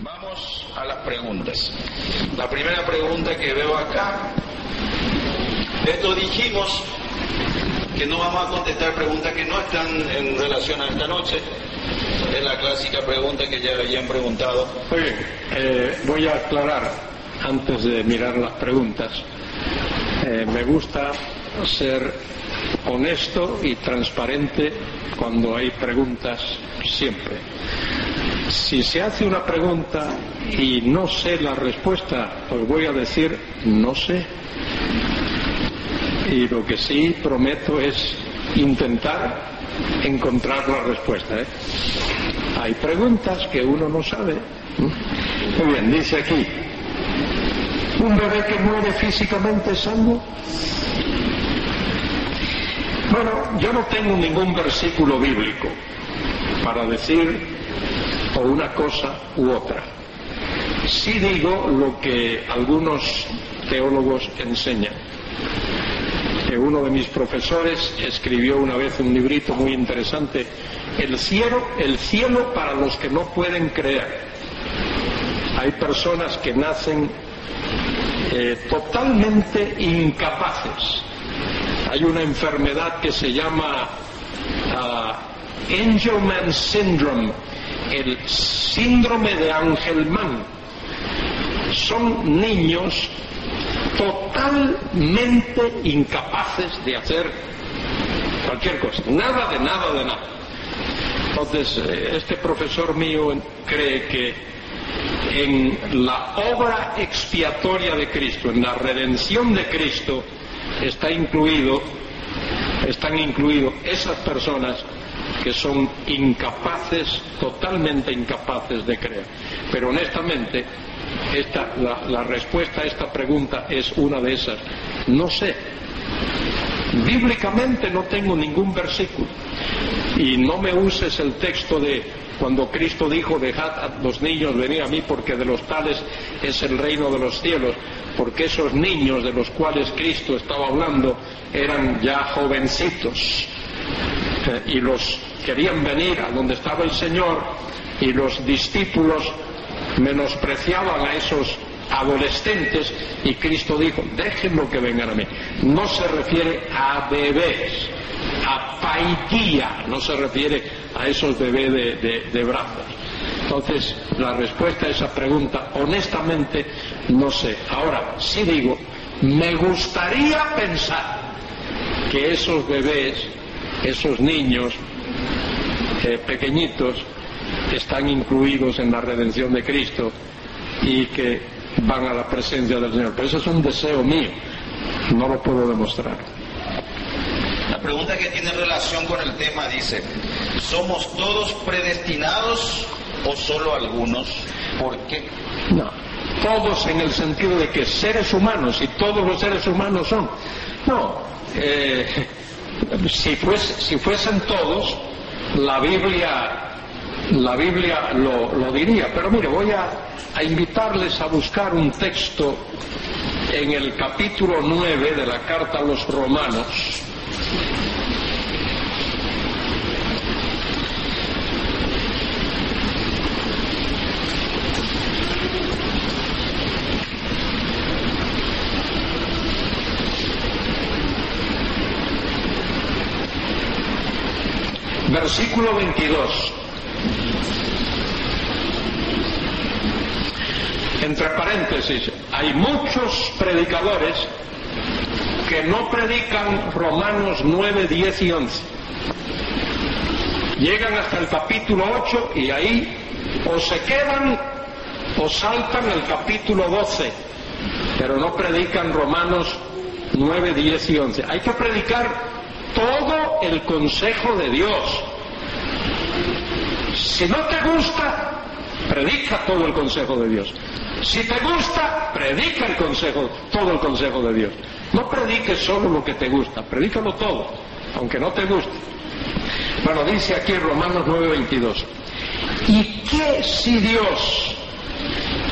Vamos a las preguntas. La primera pregunta que veo acá, esto dijimos que no vamos a contestar preguntas que no están en relación a esta noche. Es la clásica pregunta que ya habían preguntado. Oye, eh, voy a aclarar antes de mirar las preguntas. Eh, me gusta ser honesto y transparente cuando hay preguntas siempre. Si se hace una pregunta y no sé la respuesta, os voy a decir no sé. Y lo que sí prometo es intentar encontrar la respuesta. ¿eh? Hay preguntas que uno no sabe. Muy bien, dice aquí, ¿un bebé que muere físicamente salvo? Bueno, yo no tengo ningún versículo bíblico para decir o una cosa u otra. Sí digo lo que algunos teólogos enseñan. Que uno de mis profesores escribió una vez un librito muy interesante, El cielo, el cielo para los que no pueden creer. Hay personas que nacen eh, totalmente incapaces hay una enfermedad que se llama uh, Angelman Syndrome, el síndrome de Angelman. Son niños totalmente incapaces de hacer cualquier cosa, nada de nada de nada. Entonces, eh, este profesor mío cree que en la obra expiatoria de Cristo, en la redención de Cristo, está incluido, están incluidos esas personas que son incapaces, totalmente incapaces de creer. Pero honestamente, esta, la, la respuesta a esta pregunta es una de esas. No sé. Bíblicamente no tengo ningún versículo. Y no me uses el texto de cuando Cristo dijo, dejad a los niños venir a mí porque de los tales es el reino de los cielos porque esos niños de los cuales Cristo estaba hablando eran ya jovencitos y los querían venir a donde estaba el Señor y los discípulos menospreciaban a esos adolescentes y Cristo dijo, déjenlo que vengan a mí. No se refiere a bebés, a paitía, no se refiere a esos bebés de, de brazos. Entonces, la respuesta a esa pregunta, honestamente, no sé. Ahora, sí digo, me gustaría pensar que esos bebés, esos niños eh, pequeñitos, están incluidos en la redención de Cristo y que van a la presencia del Señor. Pero eso es un deseo mío, no lo puedo demostrar. La pregunta que tiene relación con el tema dice, ¿somos todos predestinados o solo algunos? ¿Por qué? No, todos en el sentido de que seres humanos y todos los seres humanos son. No, eh, si, si fuesen todos, la Biblia la Biblia lo, lo, diría. Pero mire, voy a, a, invitarles a buscar un texto en el capítulo 9 de la carta a los romanos. Versículo 22. Entre paréntesis, hay muchos predicadores que no predican Romanos 9, 10 y 11. Llegan hasta el capítulo 8 y ahí o se quedan o saltan el capítulo 12, pero no predican Romanos 9, 10 y 11. Hay que predicar todo el consejo de Dios. Si no te gusta, predica todo el consejo de Dios. Si te gusta, predica el consejo, todo el consejo de Dios. No prediques solo lo que te gusta, predícalo todo, aunque no te guste. Bueno, dice aquí Romanos 9:22. ¿Y qué si Dios,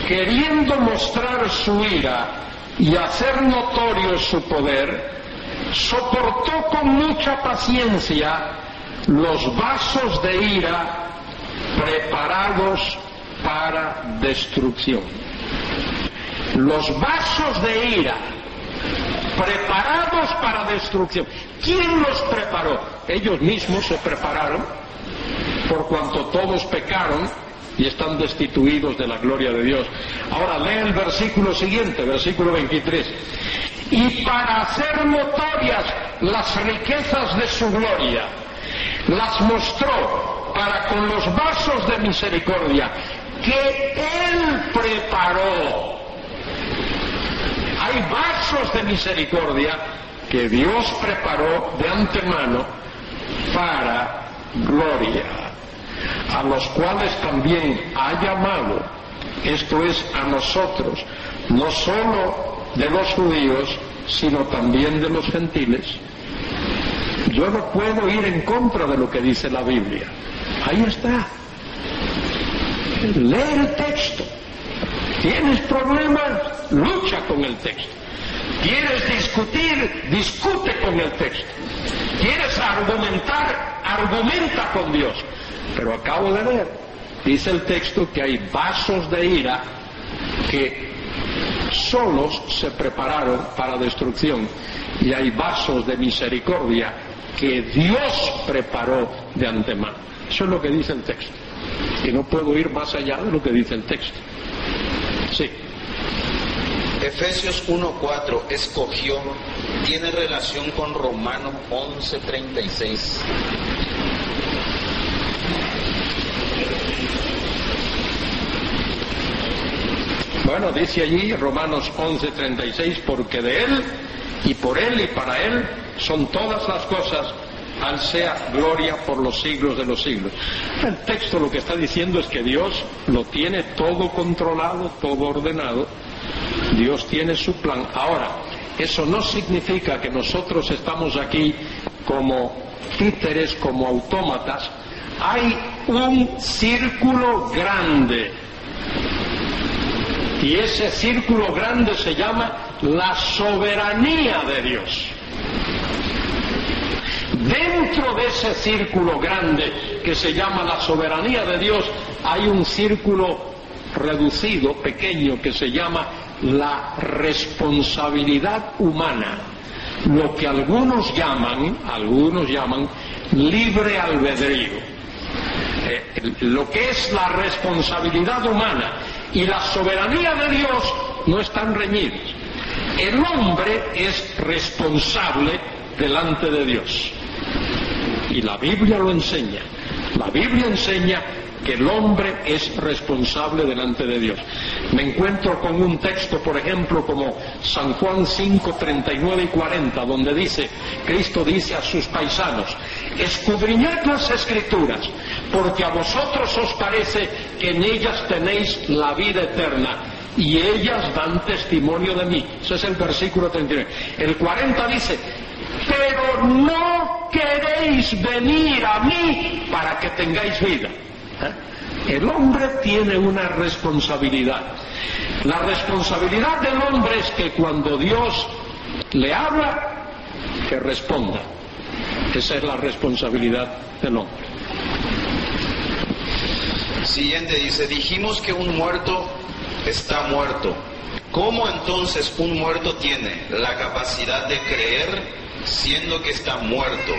queriendo mostrar su ira y hacer notorio su poder, soportó con mucha paciencia los vasos de ira preparados para destrucción. Los vasos de ira preparados para destrucción. ¿Quién los preparó? Ellos mismos se prepararon por cuanto todos pecaron y están destituidos de la gloria de Dios. Ahora lee el versículo siguiente, versículo 23. Y para hacer notorias las riquezas de su gloria, las mostró para con los vasos de misericordia que Él preparó. Hay vasos de misericordia que Dios preparó de antemano para gloria a los cuales también ha llamado, esto es a nosotros, no solo de los judíos, sino también de los gentiles. Yo no puedo ir en contra de lo que dice la Biblia. Ahí está. Lee el texto. ¿Tienes problemas? Lucha con el texto. ¿Quieres discutir? Discute con el texto. ¿Quieres argumentar? Argumenta con Dios. Pero acabo de leer, dice el texto que hay vasos de ira que solos se prepararon para destrucción y hay vasos de misericordia que Dios preparó de antemano. Eso es lo que dice el texto. Y no puedo ir más allá de lo que dice el texto. Sí. Efesios 1.4 escogió, tiene relación con Romanos 11.36. Bueno, dice allí Romanos 11:36, porque de Él y por Él y para Él son todas las cosas, al sea gloria por los siglos de los siglos. El texto lo que está diciendo es que Dios lo tiene todo controlado, todo ordenado, Dios tiene su plan. Ahora, eso no significa que nosotros estamos aquí como títeres, como autómatas, hay un círculo grande y ese círculo grande se llama la soberanía de Dios. Dentro de ese círculo grande que se llama la soberanía de Dios hay un círculo reducido, pequeño, que se llama la responsabilidad humana, lo que algunos llaman, algunos llaman libre albedrío. Eh, lo que es la responsabilidad humana y la soberanía de Dios no están reñidos. El hombre es responsable delante de Dios. Y la Biblia lo enseña. La Biblia enseña que el hombre es responsable delante de Dios. Me encuentro con un texto, por ejemplo, como San Juan 5, 39 y 40, donde dice, Cristo dice a sus paisanos, escudriñad las escrituras, porque a vosotros os parece que en ellas tenéis la vida eterna, y ellas dan testimonio de mí. Ese es el versículo 39. El 40 dice, pero no queréis venir a mí para que tengáis vida. ¿Eh? El hombre tiene una responsabilidad. La responsabilidad del hombre es que cuando Dios le habla, que responda. Esa es la responsabilidad del hombre. Siguiente dice, dijimos que un muerto está muerto. ¿Cómo entonces un muerto tiene la capacidad de creer siendo que está muerto?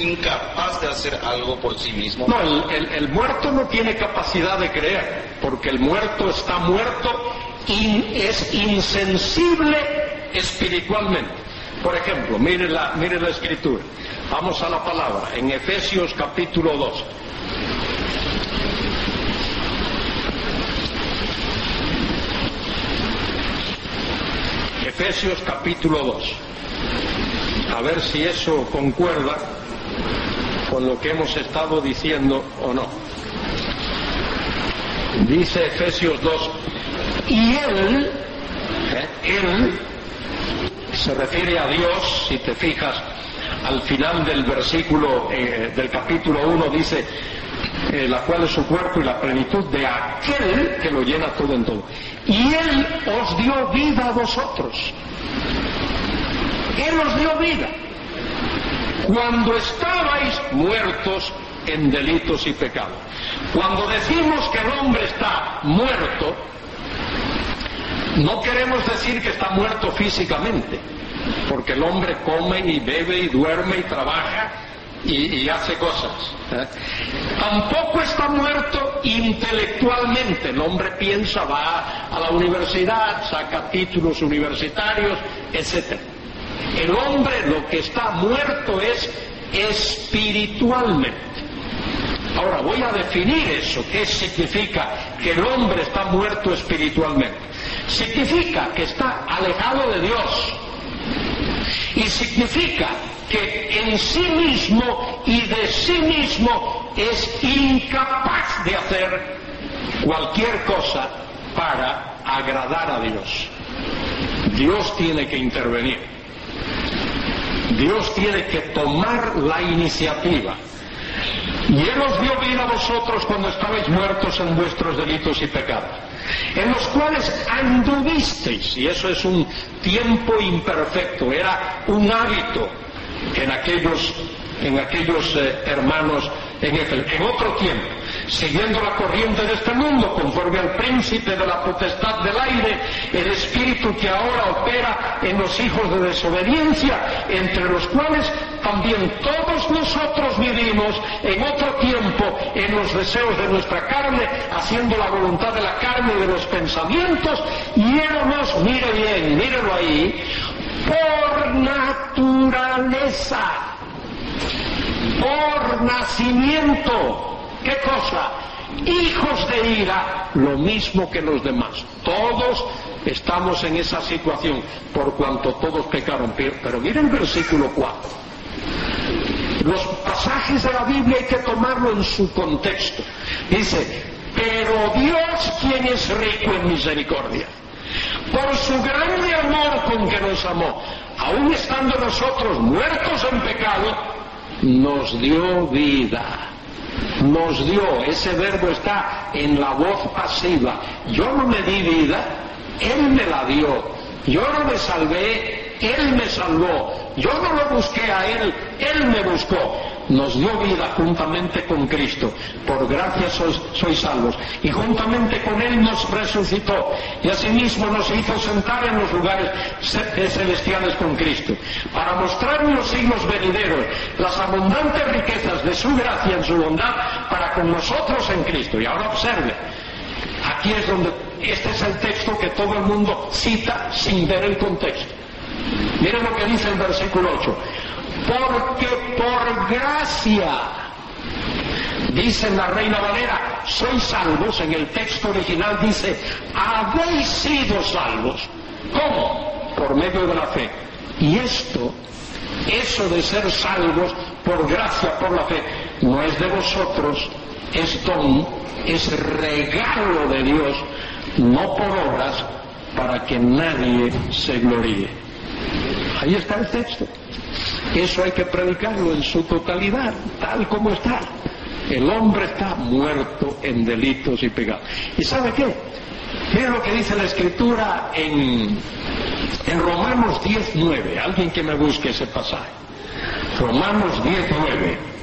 incapaz de hacer algo por sí mismo. No, el, muerto no tiene capacidad de creer, porque el muerto está muerto y es insensible espiritualmente. Por ejemplo, mire la, mire la escritura. Vamos a la palabra, en Efesios capítulo 2. Efesios capítulo 2. A ver si eso concuerda con lo que hemos estado diciendo o no. Dice Efesios 2, y él, ¿eh? él, se refiere a Dios, si te fijas, al final del versículo eh, del capítulo 1 dice, eh, la cual es su cuerpo y la plenitud de aquel que lo llena todo en todo. Y Él os dio vida a vosotros. Él os dio vida cuando estabais muertos en delitos y pecados. Cuando decimos que el hombre está muerto, no queremos decir que está muerto físicamente, porque el hombre come y bebe y duerme y trabaja y, hace cosas. ¿eh? Tampoco está muerto intelectualmente. El hombre piensa, va a la universidad, saca títulos universitarios, etc. El hombre lo que está muerto es espiritualmente. Ahora voy a definir eso, qué significa que el hombre está muerto espiritualmente. Significa que está alejado de Dios. Y significa que en sí mismo y de sí mismo es incapaz de hacer cualquier cosa para agradar a Dios. Dios tiene que intervenir. Dios tiene que tomar la iniciativa. Y Él os dio vida a vosotros cuando estabais muertos en vuestros delitos y pecados, en los cuales anduvisteis, y eso es un tiempo imperfecto, era un hábito en aquellos, en aquellos eh, hermanos en, en otro tiempo, siguiendo la corriente de este mundo, conforme al príncipe de la potestad del aire, el espíritu que ahora opera en los hijos de desobediencia, entre los cuales también todos nosotros vivimos en otro tiempo en los deseos de nuestra carne, haciendo la voluntad de la carne y de los pensamientos, y éramos, mire bien, mírelo ahí, por naturaleza, por nacimiento. ¿Qué cosa? Hijos de ira, lo mismo que los demás. Todos estamos en esa situación, por cuanto todos pecaron. Pero miren el versículo 4. Los pasajes de la Biblia hay que tomarlo en su contexto. Dice, pero Dios quien es rico en misericordia por su grande amor con que nos amó, aun estando nosotros muertos en pecado, nos dio vida. Nos dio, ese verbo está en la voz pasiva. Yo no me di vida, Él me la dio. Yo no me salvé, Él me salvó. Yo no lo busqué a Él, Él me buscó nos dio vida juntamente con Cristo. Por gracia sois, salvos. Y juntamente con Él nos resucitó. Y asimismo nos hizo sentar en los lugares celestiales con Cristo. Para mostrar en los siglos venideros las abundantes riquezas de su gracia en su bondad para con nosotros en Cristo. Y ahora observe. Aquí es donde este es el texto que todo el mundo cita sin ver el contexto. Miren lo que dice el versículo 8 porque por gracia, dice la Reina Valera, sois salvos, en el texto original dice, habéis sido salvos. ¿Cómo? Por medio de la fe. Y esto, eso de ser salvos por gracia, por la fe, no es de vosotros, es don, es regalo de Dios, no por obras, para que nadie se gloríe. Ahí está el texto. Eso hay que predicarlo en su totalidad, tal como está. El hombre está muerto en delitos y pecados. ¿Y sabe qué? Mira lo que dice la escritura en, en Romanos 10.9. Alguien que me busque ese pasaje. Romanos 10.9.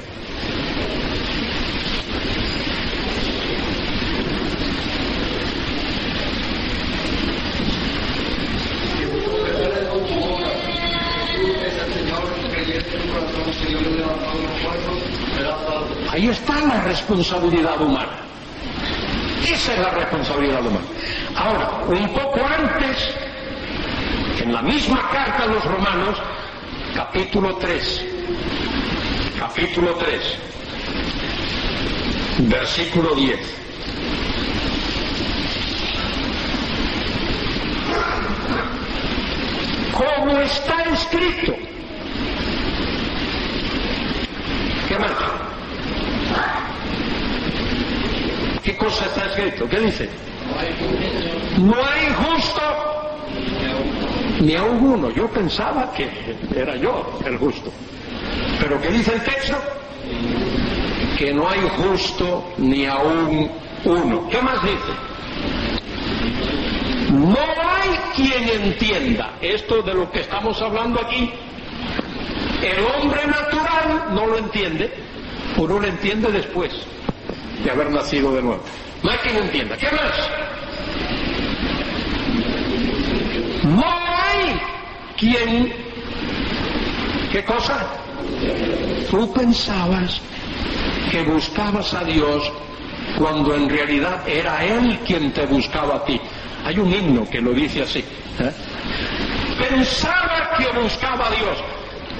Ahí está la responsabilidad humana. Esa es la responsabilidad humana. Ahora, un poco antes, en la misma carta a los romanos, capítulo 3, capítulo 3, versículo 10. Como está escrito, ¿Qué más? ¿Qué cosa está escrito? ¿Qué dice? No hay justo ni aún uno. Yo pensaba que era yo el justo. Pero ¿qué dice el texto? Que no hay justo ni aún uno. ¿Qué más dice? No hay quien entienda esto de lo que estamos hablando aquí. El hombre natural no lo entiende, o no lo entiende después de haber nacido de nuevo. No hay quien entienda. ¿Qué más? No hay quien... ¿Qué cosa? Tú pensabas que buscabas a Dios cuando en realidad era Él quien te buscaba a ti. Hay un himno que lo dice así. ¿eh? Pensaba que buscaba a Dios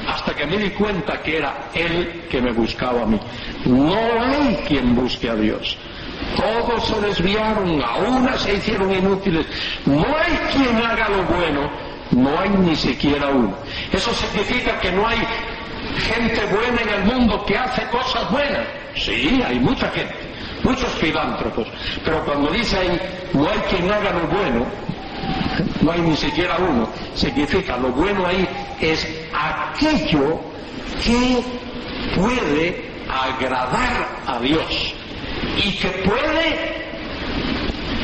hasta que me di cuenta que era Él que me buscaba a mí. No hay quien busque a Dios. Todos se desviaron, aún se hicieron inútiles. No hay quien haga lo bueno, no hay ni siquiera uno. Eso significa que no hay gente buena en el mundo que hace cosas buenas. Sí, hay mucha gente, muchos filántropos. Pero cuando dice ahí, no hay quien haga lo bueno, no hay ni siquiera uno. Significa, lo bueno ahí es aquello que puede agradar a Dios y que puede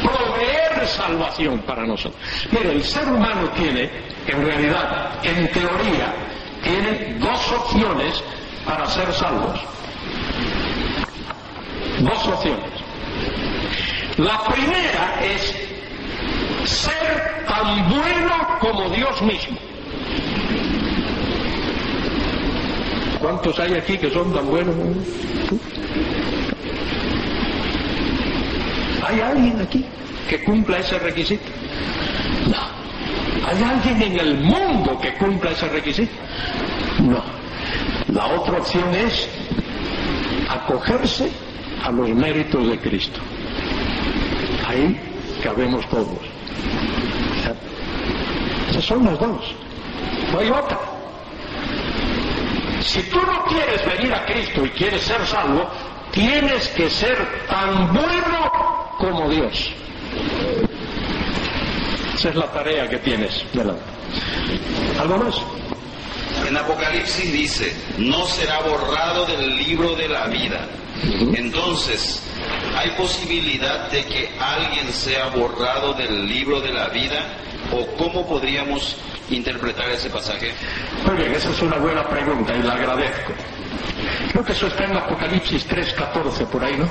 proveer salvación para nosotros. Mire, el ser humano tiene, en realidad, en teoría, tiene dos opciones para ser salvos. Dos opciones. La primera es ser tan bueno como Dios mismo. ¿Cuántos hay aquí que son tan buenos? ¿Hay alguien aquí que cumpla ese requisito? No. ¿Hay alguien en el mundo que cumpla ese requisito? No. La otra opción es acogerse a los méritos de Cristo. Ahí cabemos todos. Son las dos. No hay otra. Si tú no quieres venir a Cristo y quieres ser salvo, tienes que ser tan bueno como Dios. Esa es la tarea que tienes delante. ¿Algo más? En Apocalipsis dice, no será borrado del libro de la vida. Entonces, ¿hay posibilidad de que alguien sea borrado del libro de la vida? ¿O cómo podríamos interpretar ese pasaje? Muy bien, esa es una buena pregunta y la agradezco. Creo que eso está en Apocalipsis 3.14 por ahí, ¿no?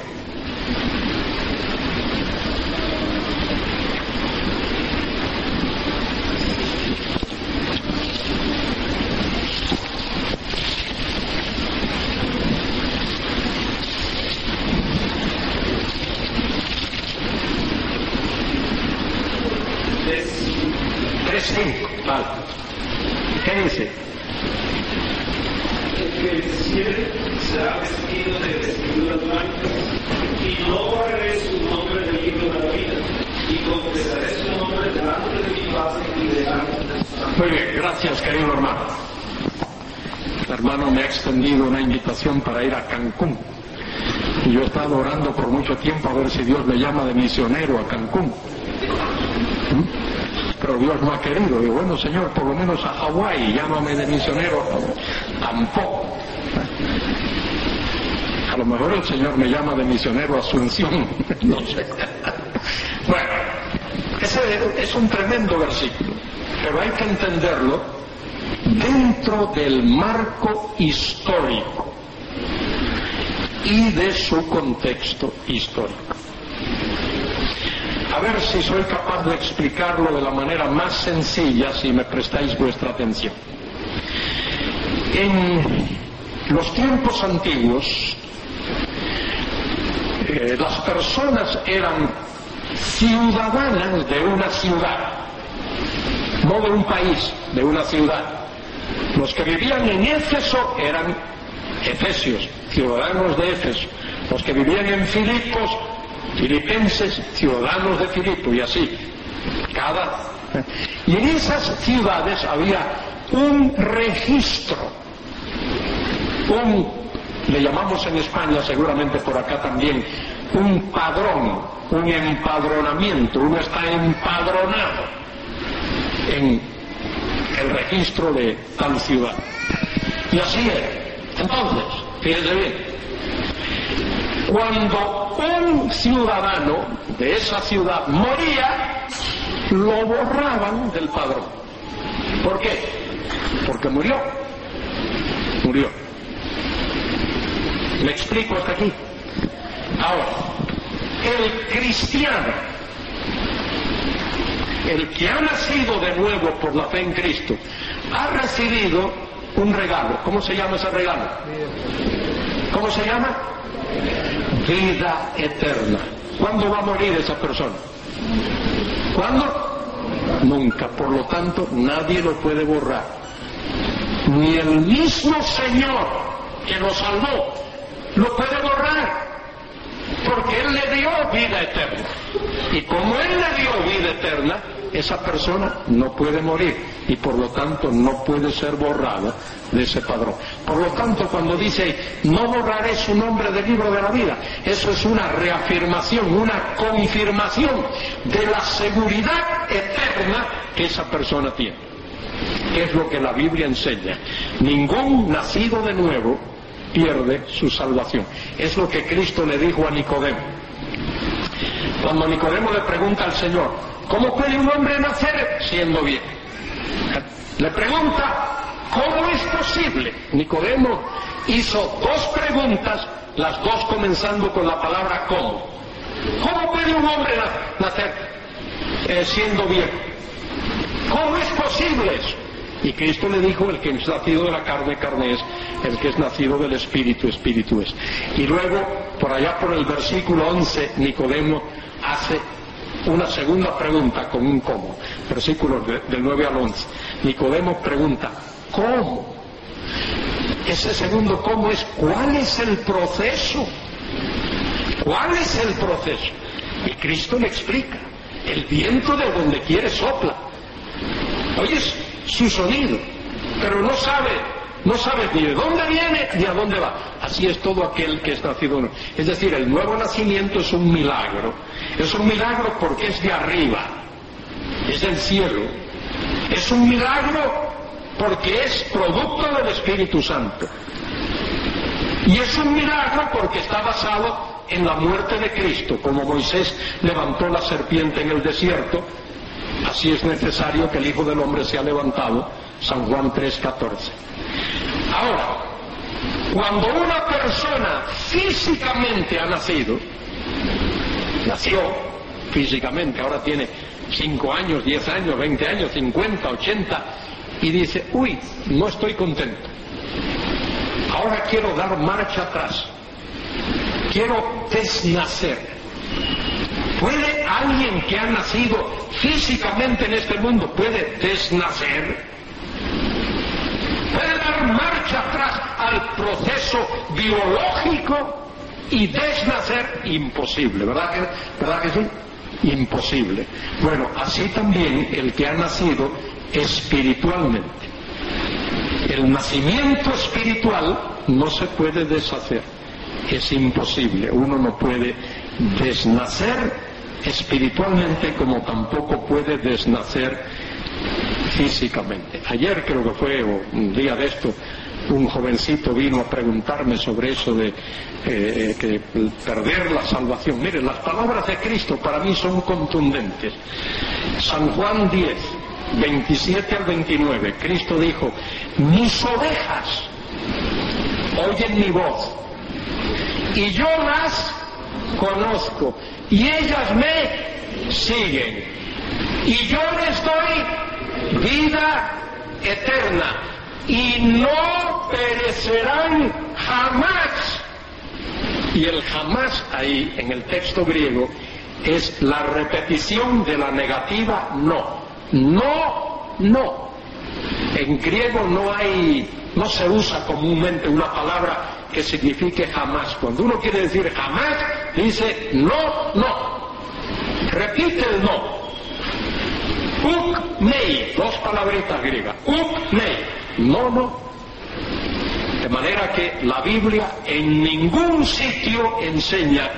Tres cinco, vale. ¿Qué dice? que el cielo será vestido de vestiduras blancas, y no borraré su nombre del libro de la vida, y confesaré su nombre delante de mi padre y delante de su. Muy bien, gracias querido hermano. El hermano me ha extendido una invitación para ir a Cancún. Y yo he estado orando por mucho tiempo a ver si Dios me llama de misionero a Cancún. ¿Mm? Pero Dios no ha querido. Y bueno, Señor, por lo menos a Hawái, llámame de misionero. Tampoco. A lo mejor el Señor me llama de misionero Asunción. no sé. Bueno, ese es un tremendo versículo, pero hay que entenderlo dentro del marco histórico y de su contexto histórico. A ver si soy capaz de explicarlo de la manera más sencilla si me prestáis vuestra atención. En los tiempos antiguos, las personas eran ciudadanas de una ciudad, no de un país, de una ciudad. Los que vivían en Éfeso eran efesios, ciudadanos de Éfeso. Los que vivían en Filipos, filipenses, ciudadanos de Filipo y así. Cada. Y en esas ciudades había un registro, un, le llamamos en España, seguramente por acá también, un padrón, un empadronamiento, uno está empadronado en el registro de tal ciudad. Y así era. Entonces, fíjense bien, cuando un ciudadano de esa ciudad moría, lo borraban del padrón. ¿Por qué? Porque murió. Murió. ¿Me explico hasta aquí? Ahora, el cristiano, el que ha nacido de nuevo por la fe en Cristo, ha recibido un regalo. ¿Cómo se llama ese regalo? ¿Cómo se llama? Vida eterna. ¿Cuándo va a morir esa persona? ¿Cuándo? Nunca. Por lo tanto, nadie lo puede borrar. Ni el mismo Señor que nos salvó lo puede borrar. Porque Él le dio vida eterna. Y como Él le dio vida eterna, esa persona no puede morir y por lo tanto no puede ser borrada de ese padrón. Por lo tanto, cuando dice no borraré su nombre del libro de la vida, eso es una reafirmación, una confirmación de la seguridad eterna que esa persona tiene. Es lo que la Biblia enseña. Ningún nacido de nuevo pierde su salvación. Es lo que Cristo le dijo a Nicodemo. Cuando Nicodemo le pregunta al Señor, ¿cómo puede un hombre nacer siendo bien? Le pregunta, ¿cómo es posible? Nicodemo hizo dos preguntas, las dos comenzando con la palabra ¿cómo? ¿Cómo puede un hombre nacer eh, siendo bien? ¿Cómo es posible eso? Y Cristo le dijo, el que es nacido de la carne, carne es, el que es nacido del Espíritu, Espíritu es. Y luego, por allá por el versículo 11, Nicodemo hace una segunda pregunta con un cómo, versículos del 9 al 11. Nicodemo pregunta, ¿cómo? Ese segundo cómo es, ¿cuál es el proceso? ¿Cuál es el proceso? Y Cristo le explica, el viento de donde quiere sopla. Oyes su sonido, pero no sabe, no sabe ni de dónde viene ni a dónde va. Así es todo aquel que es nacido. Es decir, el nuevo nacimiento es un milagro. Es un milagro porque es de arriba, es del cielo. Es un milagro porque es producto del Espíritu Santo. Y es un milagro porque está basado en la muerte de Cristo, como Moisés levantó la serpiente en el desierto, así es necesario que el Hijo del Hombre sea levantado, San Juan 3:14. Ahora, cuando una persona físicamente ha nacido, nació físicamente, ahora tiene 5 años, 10 años, 20 años, 50, 80, y dice, uy, no estoy contento. Ahora quiero dar marcha atrás. Quiero desnacer. ¿Puede alguien que ha nacido físicamente en este mundo, puede desnacer? ¿Puede dar marcha atrás al proceso biológico y desnacer? Imposible, ¿verdad que, ¿verdad que sí? Imposible. Bueno, así también el que ha nacido espiritualmente. El nacimiento espiritual no se puede deshacer, es imposible. Uno no puede desnacer espiritualmente como tampoco puede desnacer físicamente. Ayer creo que fue, un día de esto, un jovencito vino a preguntarme sobre eso de eh, que perder la salvación. Miren, las palabras de Cristo para mí son contundentes. San Juan 10, 27 al 29, Cristo dijo, mis ovejas oyen mi voz y yo las conozco y ellas me siguen y yo les doy vida eterna y no perecerán jamás. Y el jamás ahí en el texto griego es la repetición de la negativa no. No, no. En griego no hay, no se usa comúnmente una palabra que signifique jamás. Cuando uno quiere decir jamás, dice no, no. Repite el no. Uk mei, dos palabritas griegas. Uk mei, no, no. De manera que la Biblia en ningún sitio enseña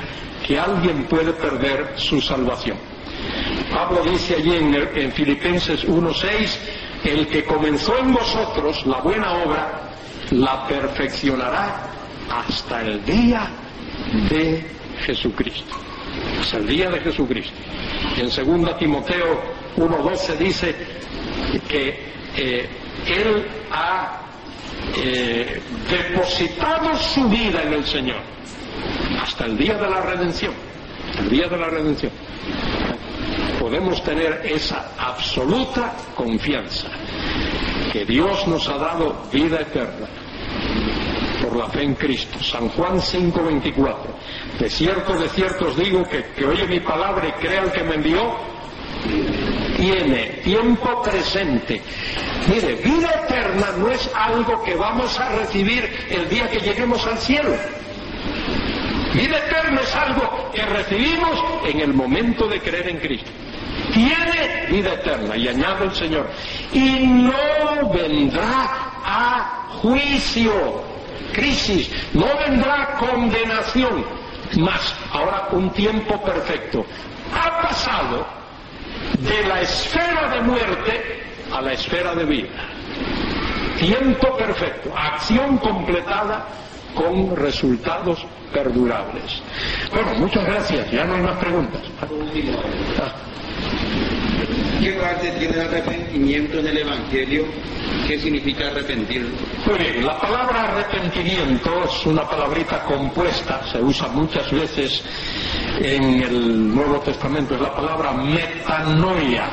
que alguien puede perder su salvación. Pablo dice allí en, en Filipenses 1.6, el que comenzó en vosotros la buena obra, la perfeccionará hasta el día de Jesucristo. Hasta el día de Jesucristo. En 2 Timoteo 1.12 dice que eh, Él ha eh, depositado su vida en el Señor hasta el día de la redención. el día de la redención, podemos tener esa absoluta confianza que Dios nos ha dado vida eterna la fe en Cristo. San Juan 5:24. De cierto, de cierto os digo que, que oye mi palabra y crea el que me envió, tiene tiempo presente. Mire, vida eterna no es algo que vamos a recibir el día que lleguemos al cielo. Vida eterna es algo que recibimos en el momento de creer en Cristo. Tiene vida eterna, y añade el Señor, y no vendrá a juicio, crisis, no vendrá condenación, más ahora un tiempo perfecto. Ha pasado de la esfera de muerte a la esfera de vida. Tiempo perfecto, acción completada con resultados perdurables. Bueno, muchas gracias, ya no hay más preguntas. Ah. ¿Qué parte tiene el arrepentimiento en el Evangelio? ¿Qué significa arrepentir? Bien, la palabra arrepentimiento es una palabrita compuesta, se usa muchas veces en el Nuevo Testamento, es la palabra metanoia.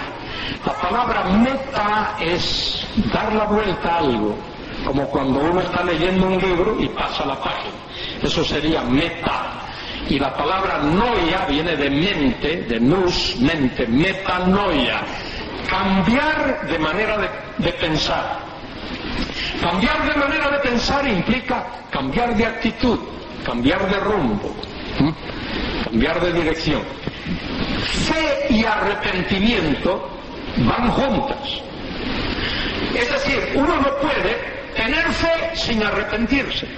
La palabra meta es dar la vuelta a algo, como cuando uno está leyendo un libro y pasa la página. Eso sería meta. Y la palabra noia viene de mente, de nous, mente, metanoia. Cambiar de manera de, pensar. Cambiar de manera de pensar implica cambiar de actitud, cambiar de rumbo, cambiar de dirección. Fe y arrepentimiento van juntas. Es decir, uno no puede tener fe sin arrepentirse.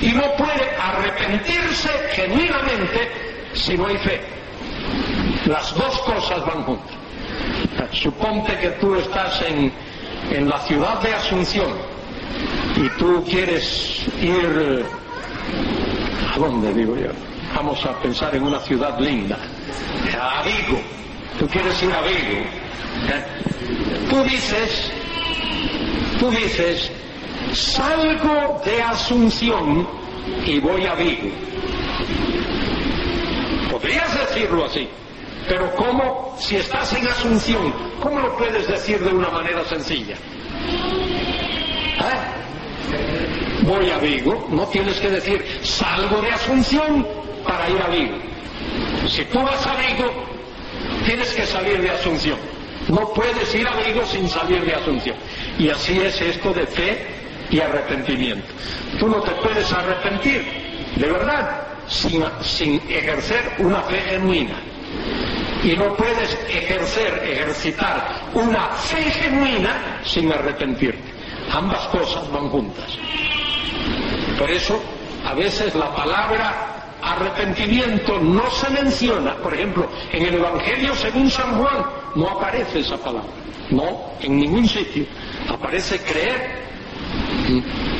Y no puede arrepentirse genuinamente si no hay fe. Las dos cosas van juntas. Suponte que tú estás en, en la ciudad de Asunción y tú quieres ir... ¿A dónde digo yo? Vamos a pensar en una ciudad linda. A Vigo. Tú quieres ir a Vigo. ¿eh? Tú dices, tú dices, salgo de Asunción y voy a Vigo. Podrías decirlo así, pero ¿cómo, si estás en Asunción, cómo lo puedes decir de una manera sencilla? ¿Eh? Voy a Vigo, no tienes que decir salgo de Asunción para ir a Vigo. Si tú vas a Vigo, tienes que salir de Asunción. No puedes ir a Vigo sin salir de Asunción. Y así es esto de fe y arrepentimiento. Tú no te puedes arrepentir, de verdad, sin, sin ejercer una fe genuina. Y no puedes ejercer, ejercitar una fe genuina sin arrepentirte. Ambas cosas van juntas. Por eso, a veces la palabra arrepentimiento no se menciona, por ejemplo, en el Evangelio según San Juan no aparece esa palabra, no, en ningún sitio. Aparece creer,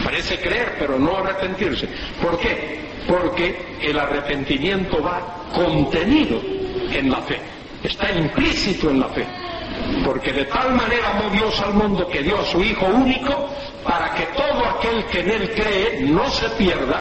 parece creer, pero no arrepentirse. ¿Por qué? Porque el arrepentimiento va contenido en la fe, está implícito en la fe. Porque de tal manera amó Dios al mundo que dio a su Hijo único para que todo aquel que en él cree no se pierda,